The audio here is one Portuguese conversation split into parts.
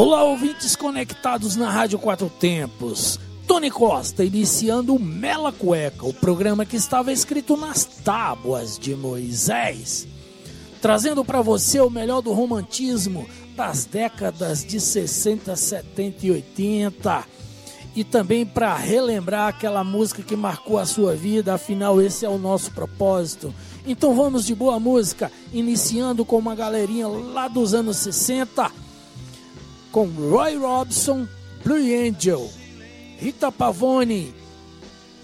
Olá, ouvintes conectados na Rádio Quatro Tempos. Tony Costa iniciando o Mela Cueca, o programa que estava escrito nas tábuas de Moisés, trazendo para você o melhor do romantismo das décadas de 60, 70 e 80 e também para relembrar aquela música que marcou a sua vida, afinal esse é o nosso propósito. Então vamos de boa música, iniciando com uma galerinha lá dos anos 60 com Roy Robson, Blue Angel, Rita Pavone,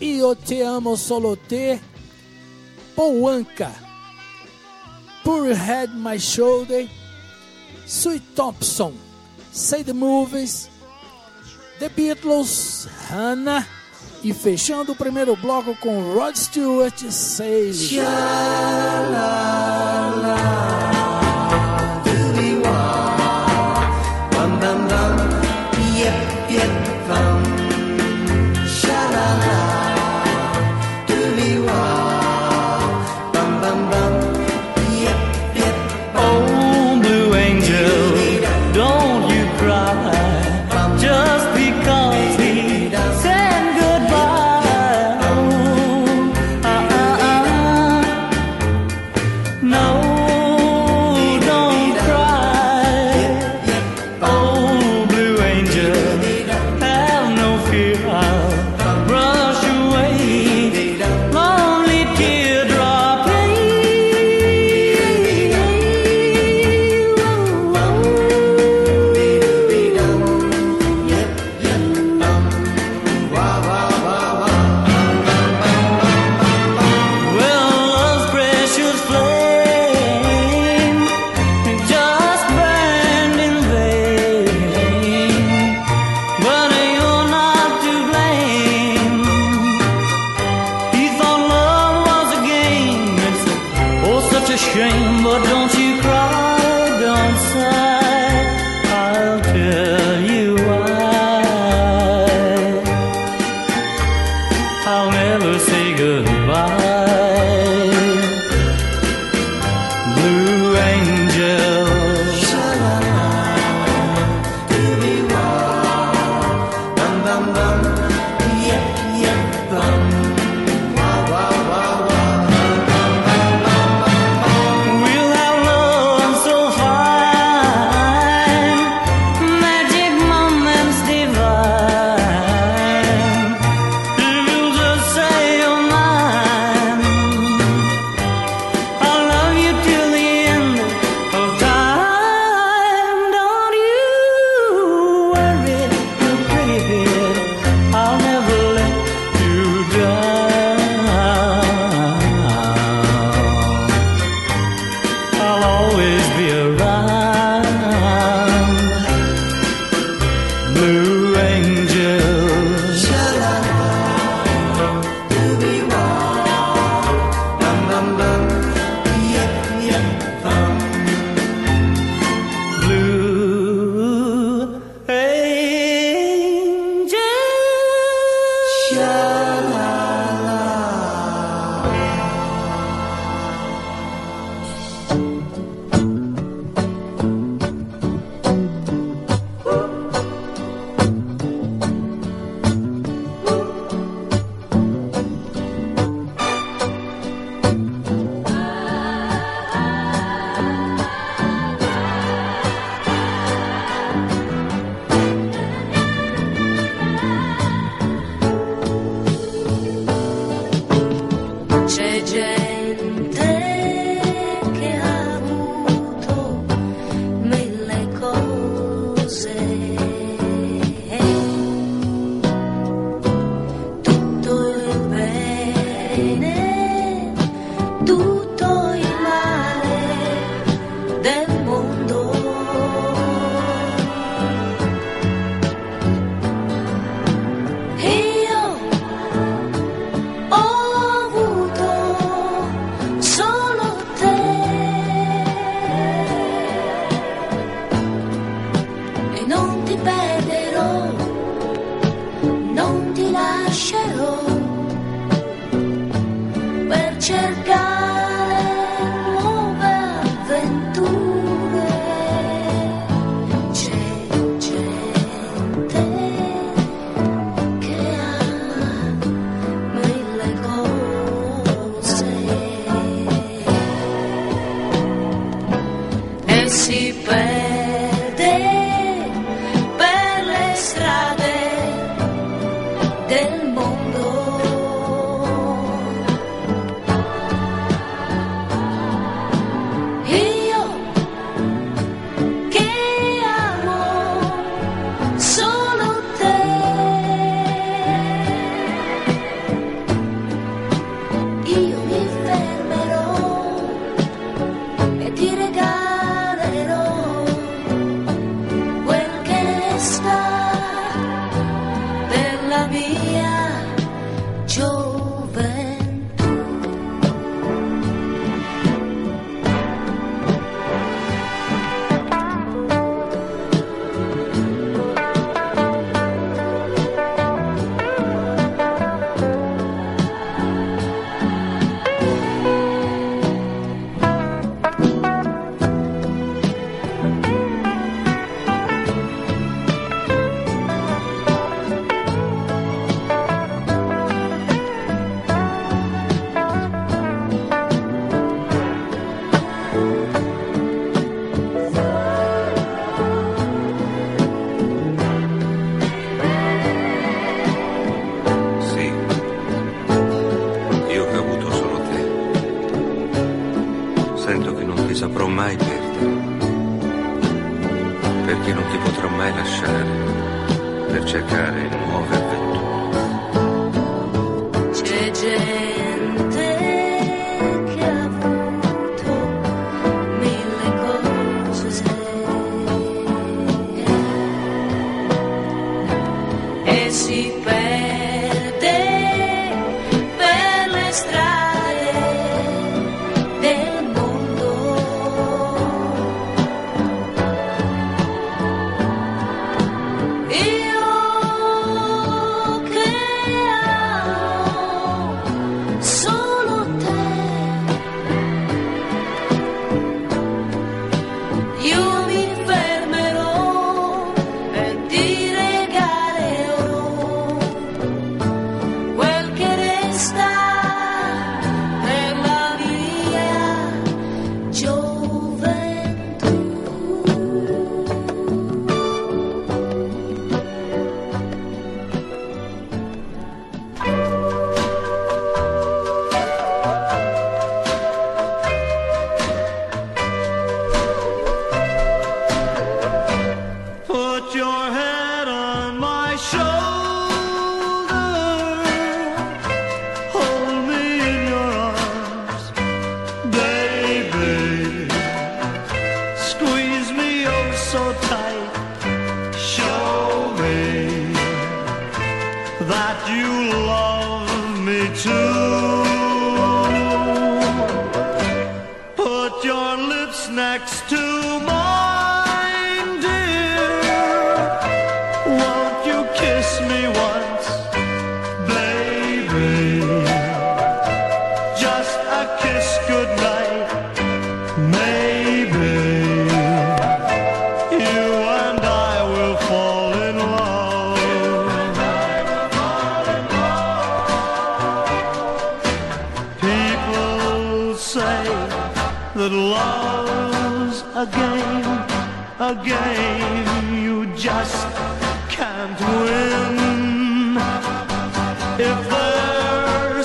Eu Te Amo Solo Te, Paul Anka, Pure Head My Shoulder, Sweet Thompson, Say the Movies, The Beatles, Hannah e fechando o primeiro bloco com Rod Stewart, Say Oh,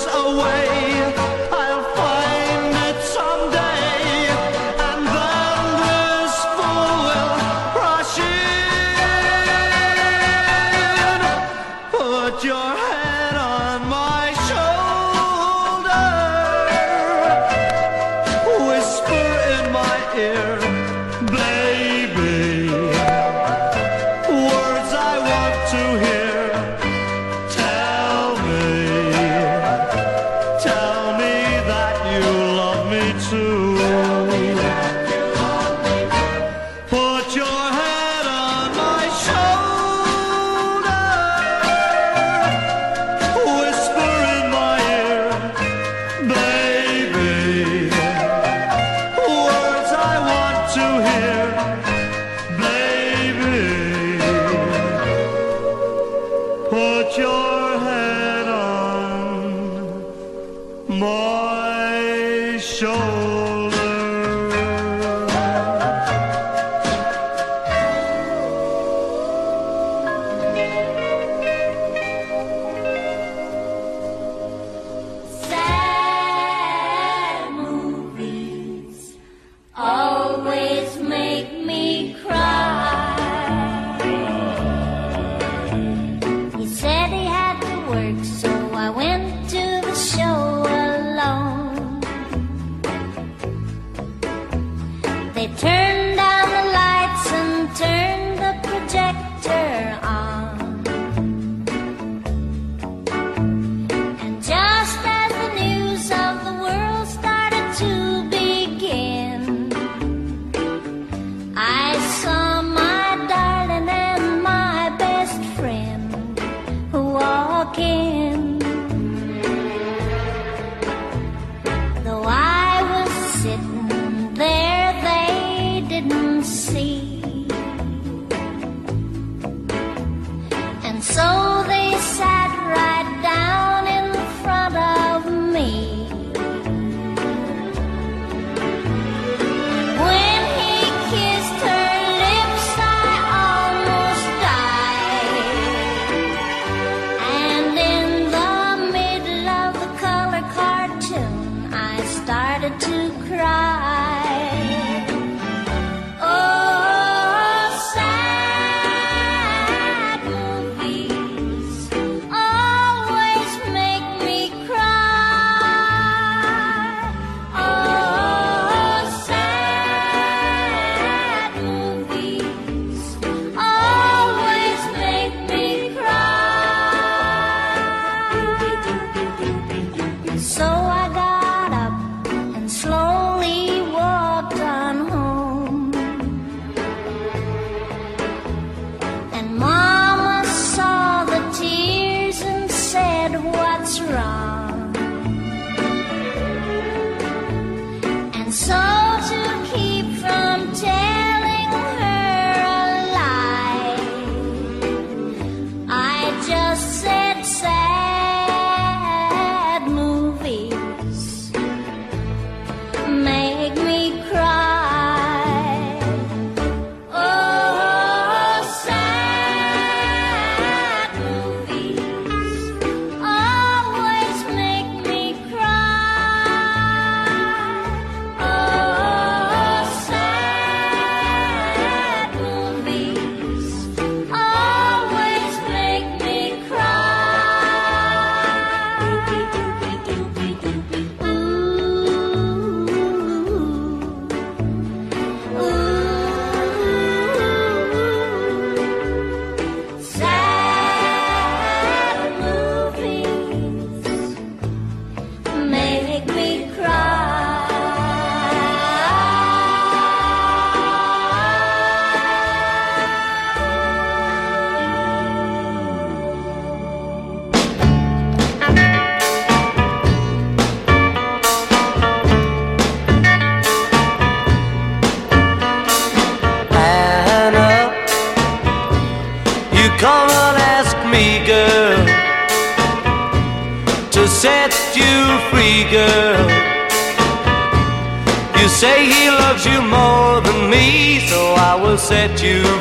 away. Yeah. Set you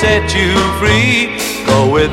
set you free. Go with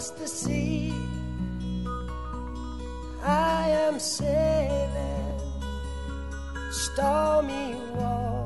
across the sea. I am sailing stormy waters.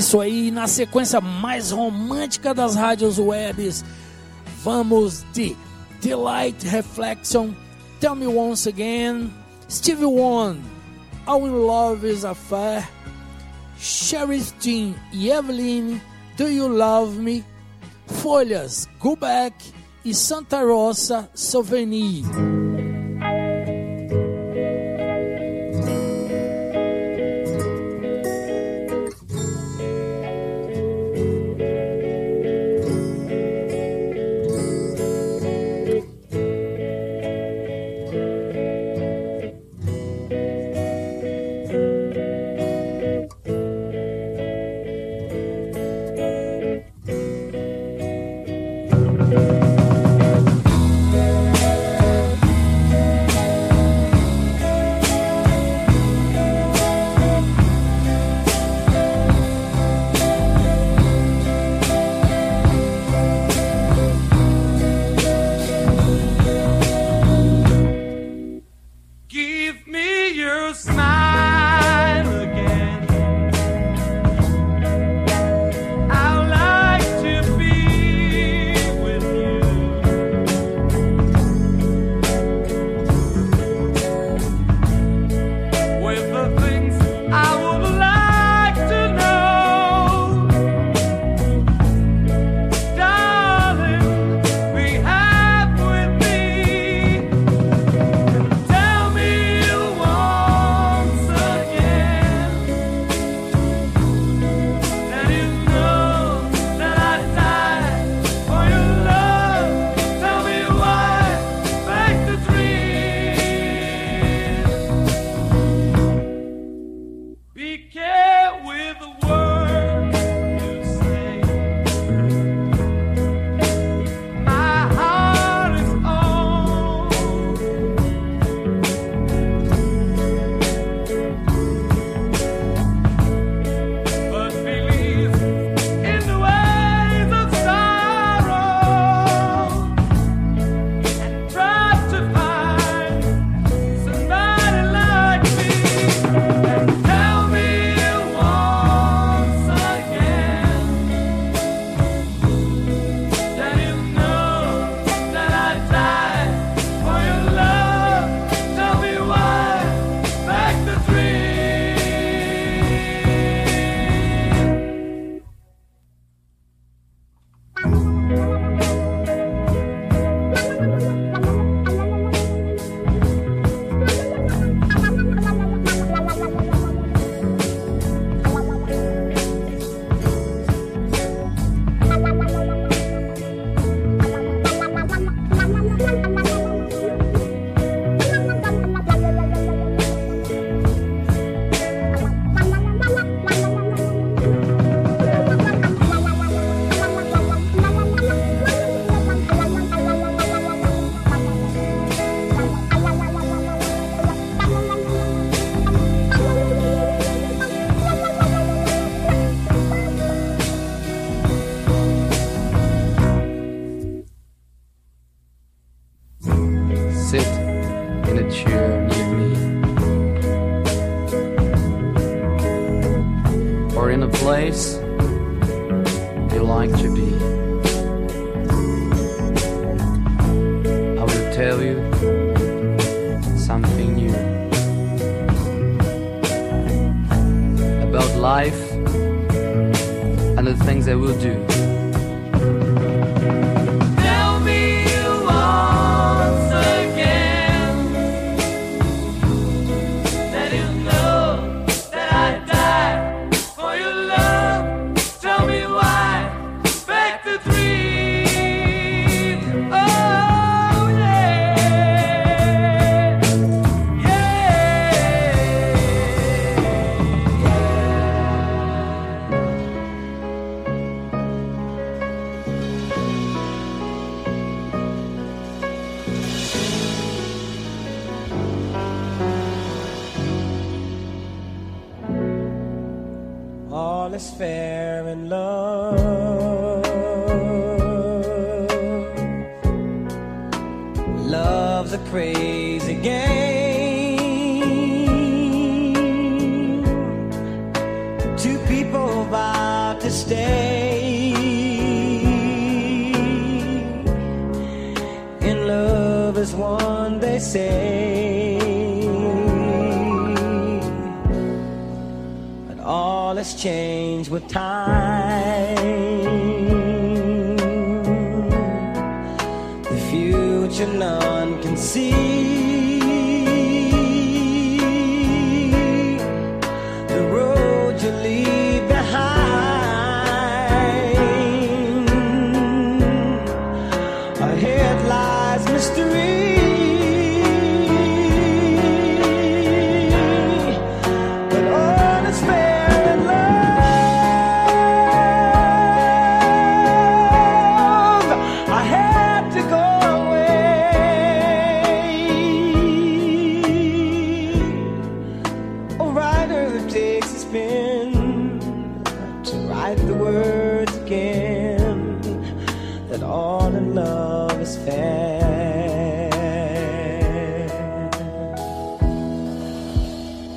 isso aí, na sequência mais romântica das rádios webs, vamos de Delight Reflection, Tell Me Once Again, Stevie Wonder, All in Love is a Affair, Sheriff Jean e Evelyn, Do You Love Me, Folhas, Go Back e Santa Rosa Souvenir.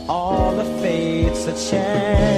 all the fates a chance.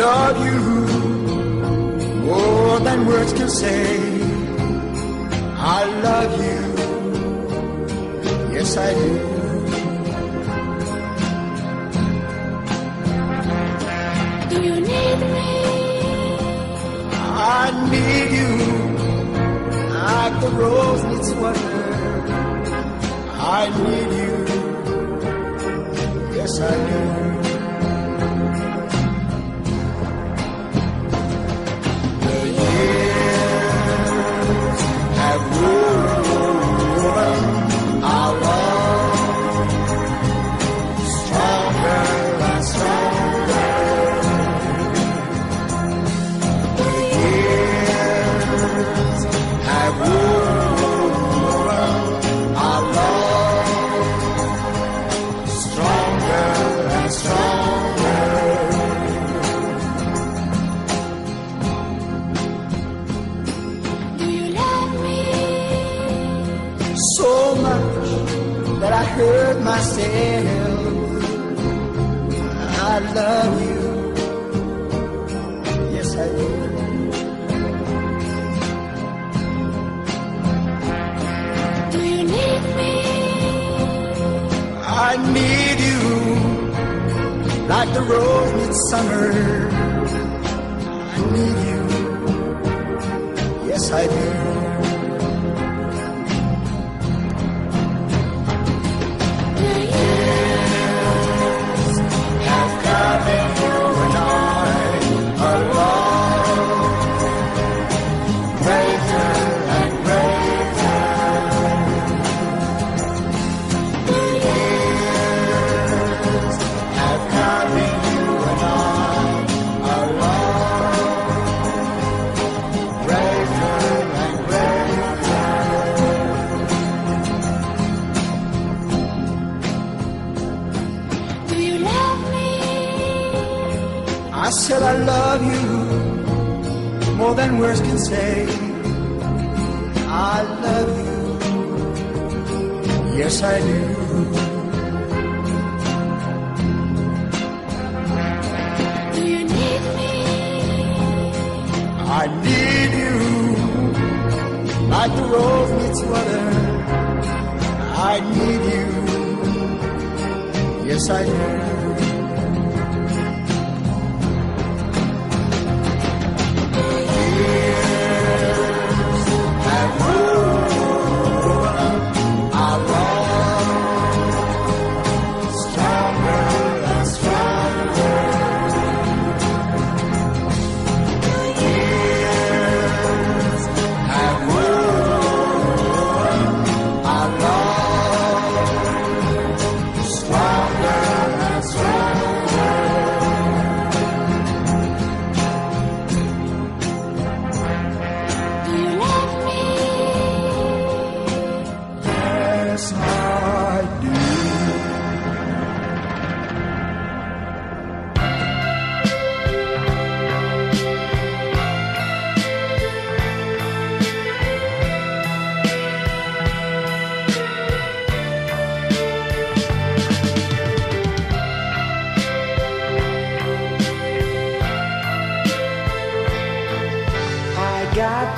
love you more than words can say. I love you, yes I do. Do you need me? I need you like the rose needs water. I need you, yes I do. the road midsummer.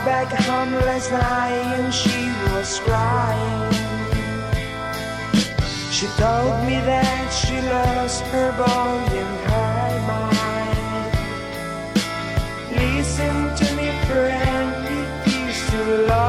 Back home last night, and she was crying. She told me that she lost her boy in her mind. Listen to me, friend, it is too long.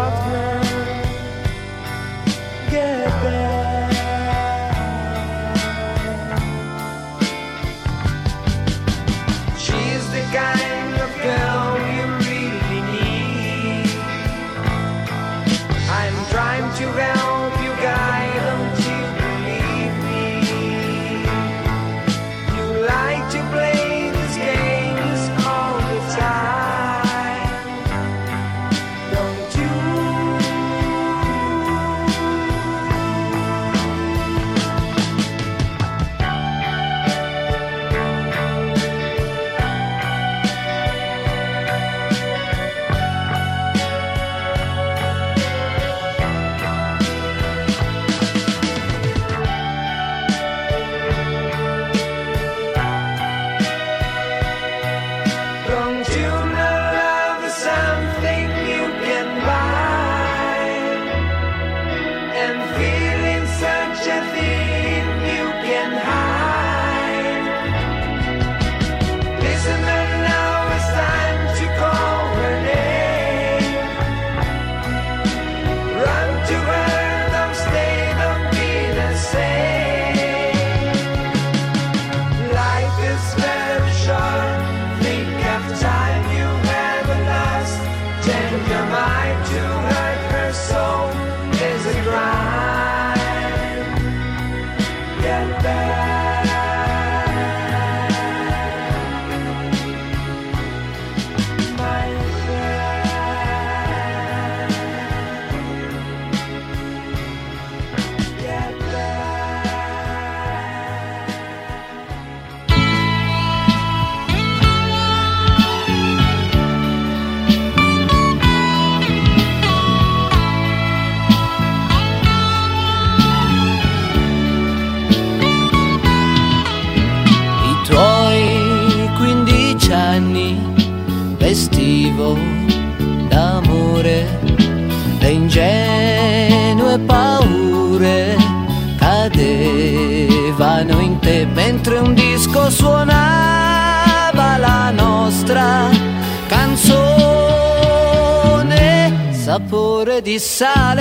beside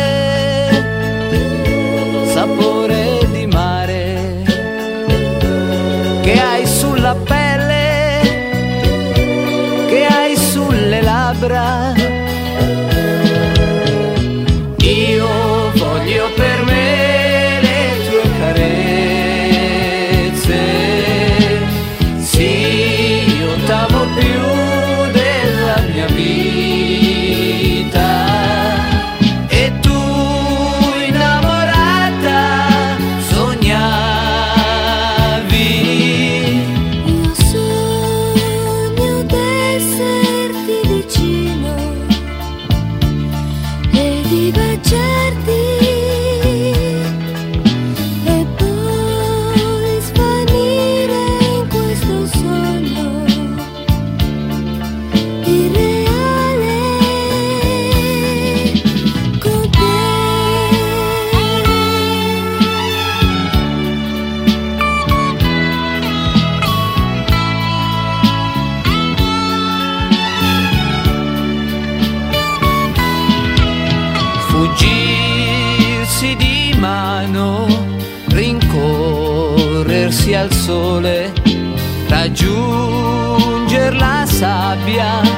al sole, raggiunger la sabbia.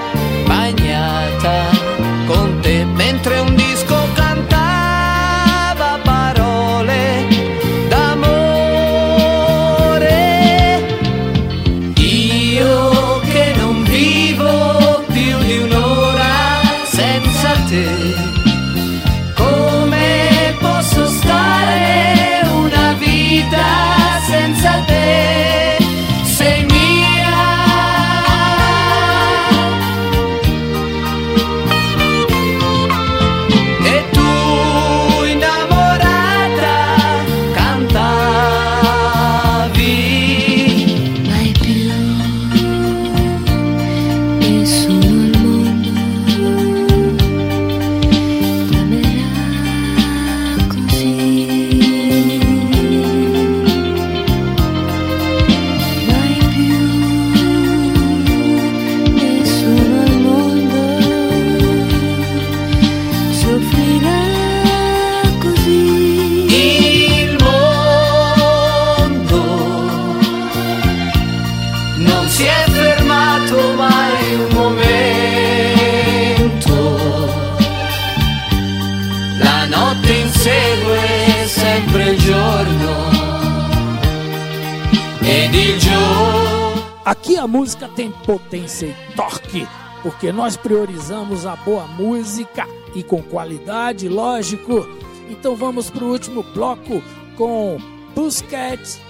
Tem potência e torque, porque nós priorizamos a boa música e com qualidade, lógico. Então vamos para o último bloco com Pussycat,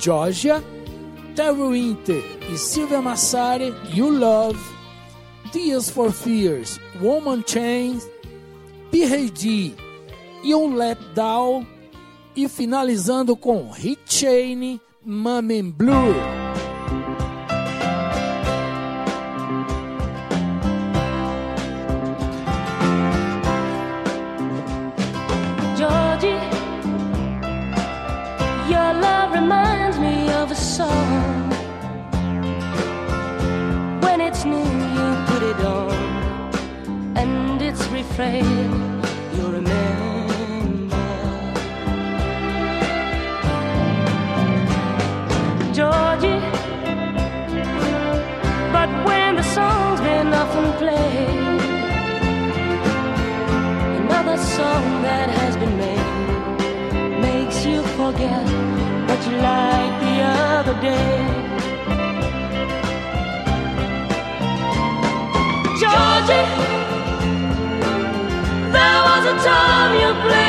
Georgia, Terry Winter e Sylvia Massari, You Love, Tears for Fears, Woman Chains, P.H.D. You Let Down e finalizando com Hit Cheney, Mummy Blue. And its refrain you remember. Georgie, but when the song's been often played another song that has been made makes you forget what you liked the other day. Georgie, there was a time you played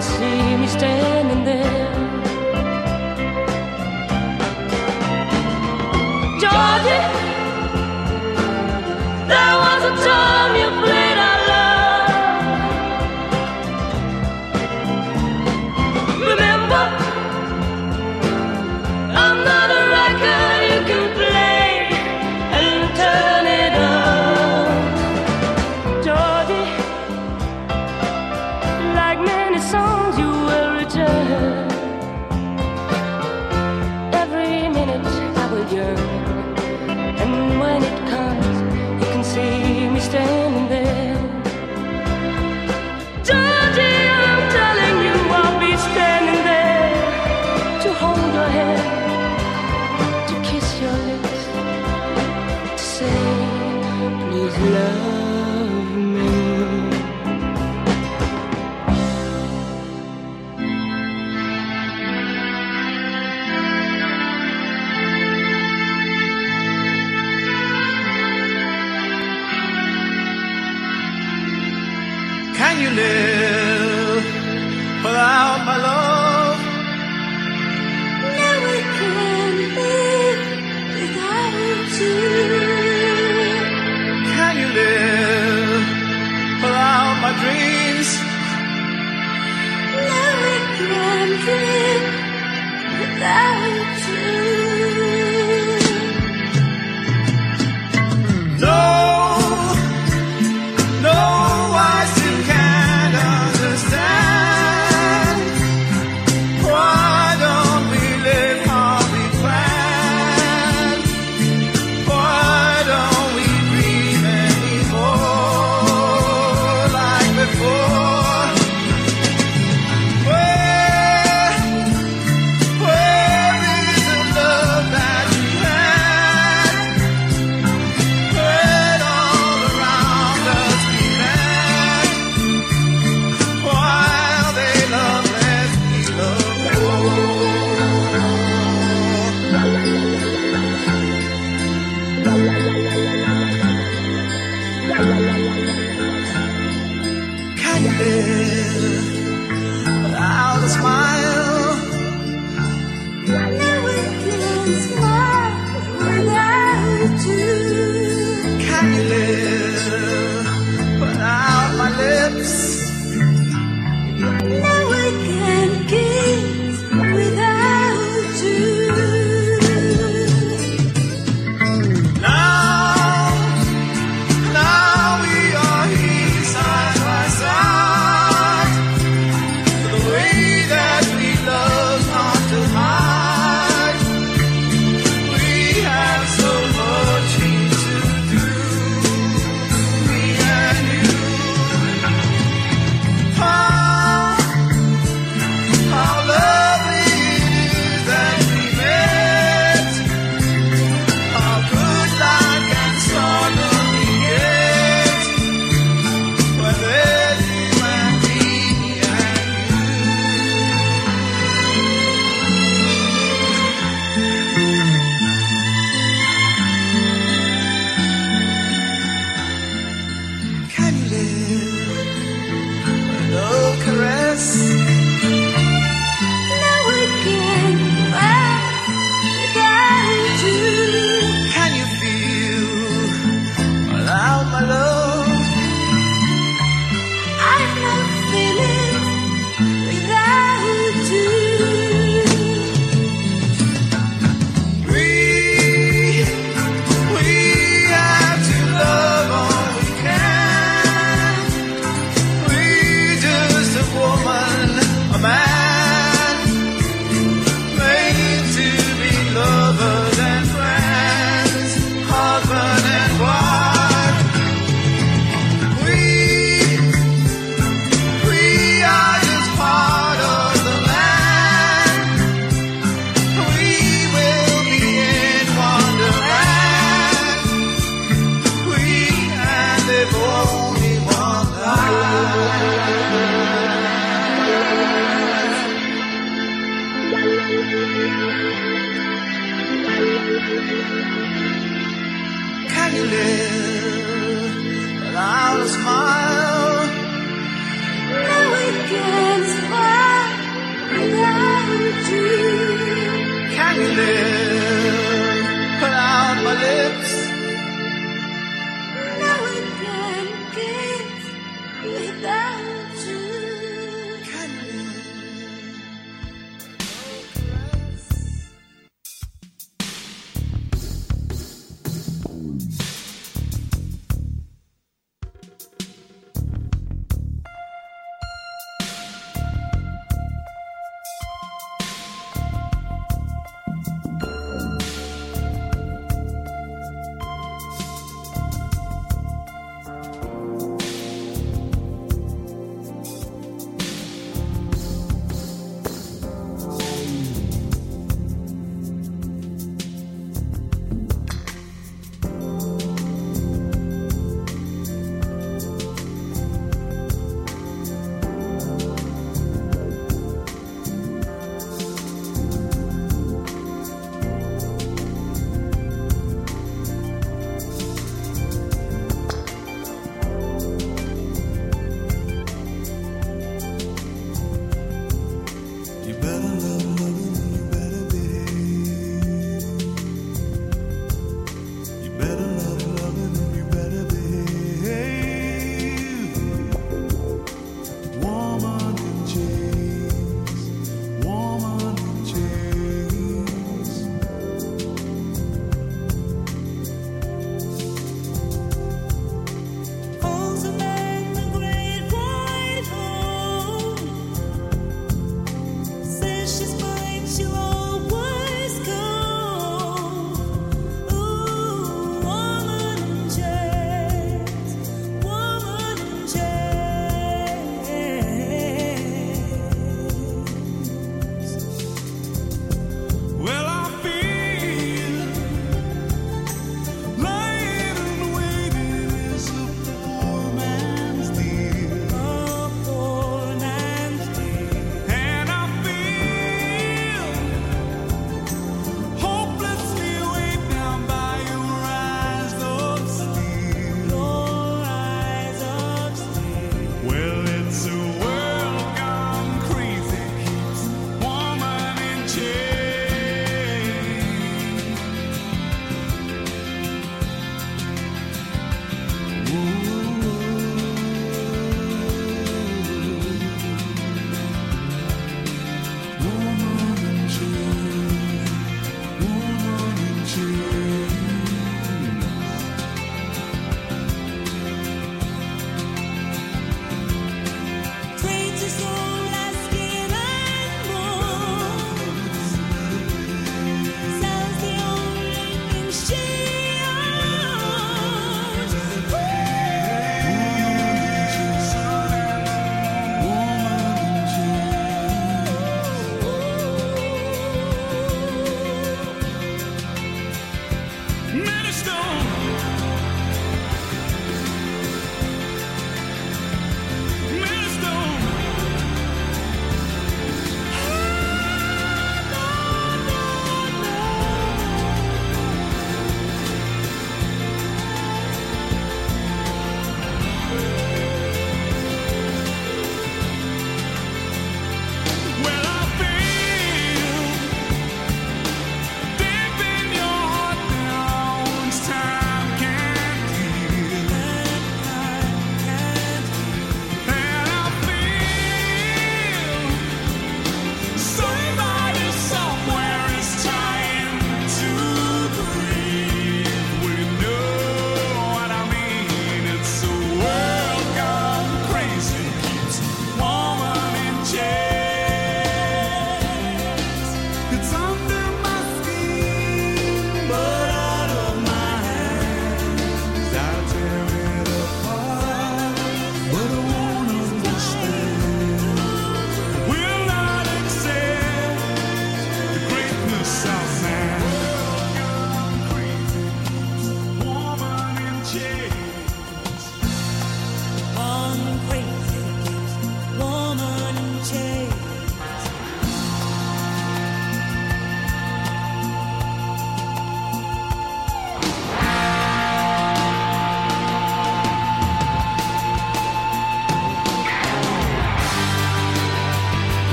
can see me standing there.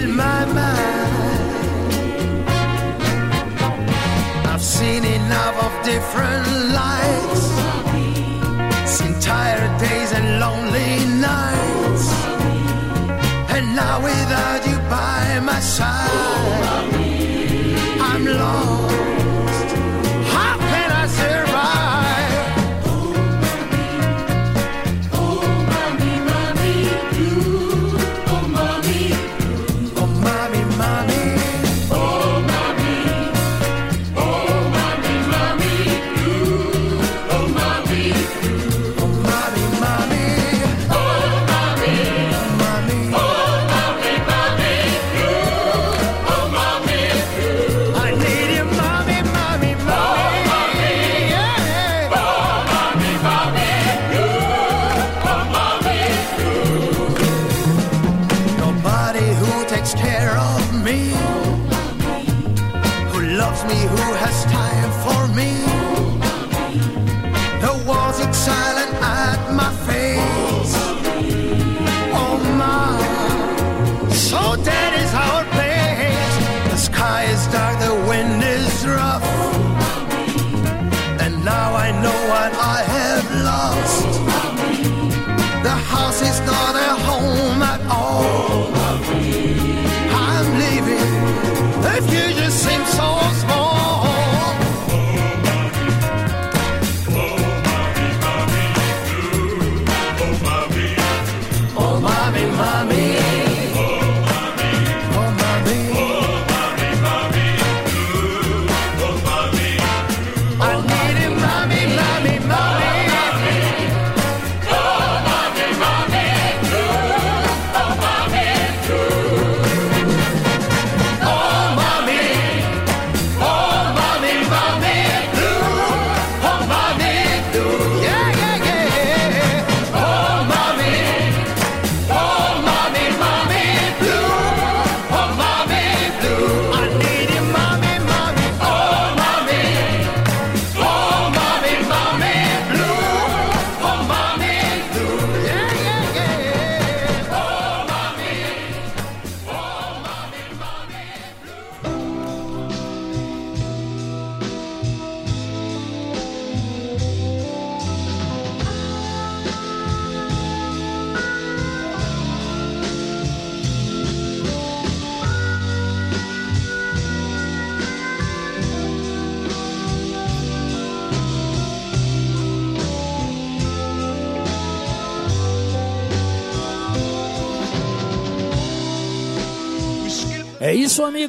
my mind. I've seen enough of different lives.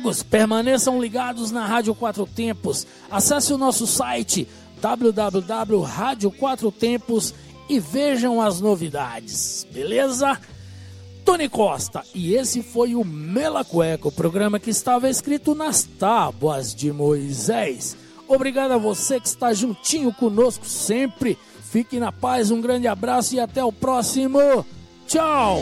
amigos, permaneçam ligados na Rádio Quatro Tempos. Acesse o nosso site www.radioquatrotempos e vejam as novidades, beleza? Tony Costa, e esse foi o Mela Cueca, o programa que estava escrito nas tábuas de Moisés. Obrigado a você que está juntinho conosco sempre. Fique na paz, um grande abraço e até o próximo. Tchau!